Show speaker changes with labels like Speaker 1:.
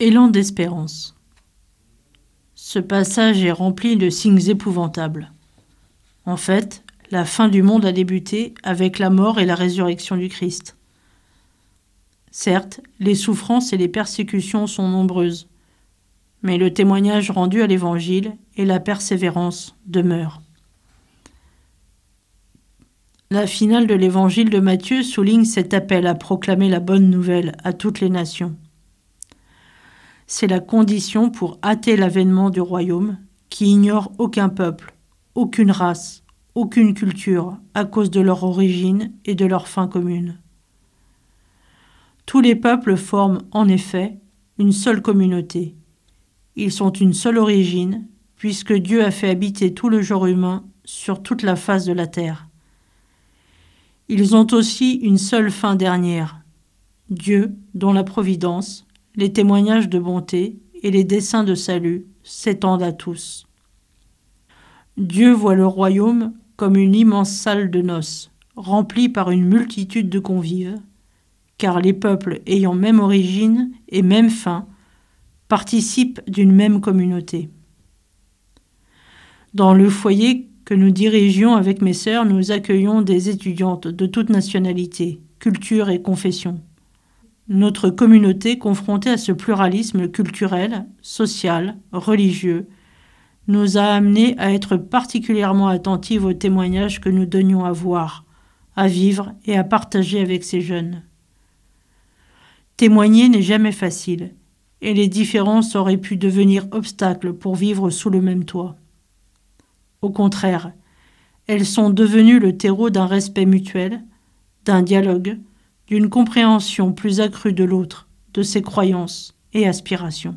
Speaker 1: Élan d'espérance. Ce passage est rempli de signes épouvantables. En fait, la fin du monde a débuté avec la mort et la résurrection du Christ. Certes, les souffrances et les persécutions sont nombreuses, mais le témoignage rendu à l'Évangile et la persévérance demeurent. La finale de l'Évangile de Matthieu souligne cet appel à proclamer la bonne nouvelle à toutes les nations c'est la condition pour hâter l'avènement du royaume qui ignore aucun peuple, aucune race, aucune culture à cause de leur origine et de leur fin commune. Tous les peuples forment en effet une seule communauté. Ils sont une seule origine, puisque Dieu a fait habiter tout le genre humain sur toute la face de la terre. Ils ont aussi une seule fin dernière, Dieu dont la providence, les témoignages de bonté et les desseins de salut s'étendent à tous. Dieu voit le royaume comme une immense salle de noces, remplie par une multitude de convives, car les peuples ayant même origine et même fin participent d'une même communauté. Dans le foyer que nous dirigions avec mes sœurs, nous accueillons des étudiantes de toute nationalité, culture et confession. Notre communauté, confrontée à ce pluralisme culturel, social, religieux, nous a amenés à être particulièrement attentifs aux témoignages que nous donnions à voir, à vivre et à partager avec ces jeunes. Témoigner n'est jamais facile, et les différences auraient pu devenir obstacles pour vivre sous le même toit. Au contraire, elles sont devenues le terreau d'un respect mutuel, d'un dialogue, d'une compréhension plus accrue de l'autre, de ses croyances et aspirations.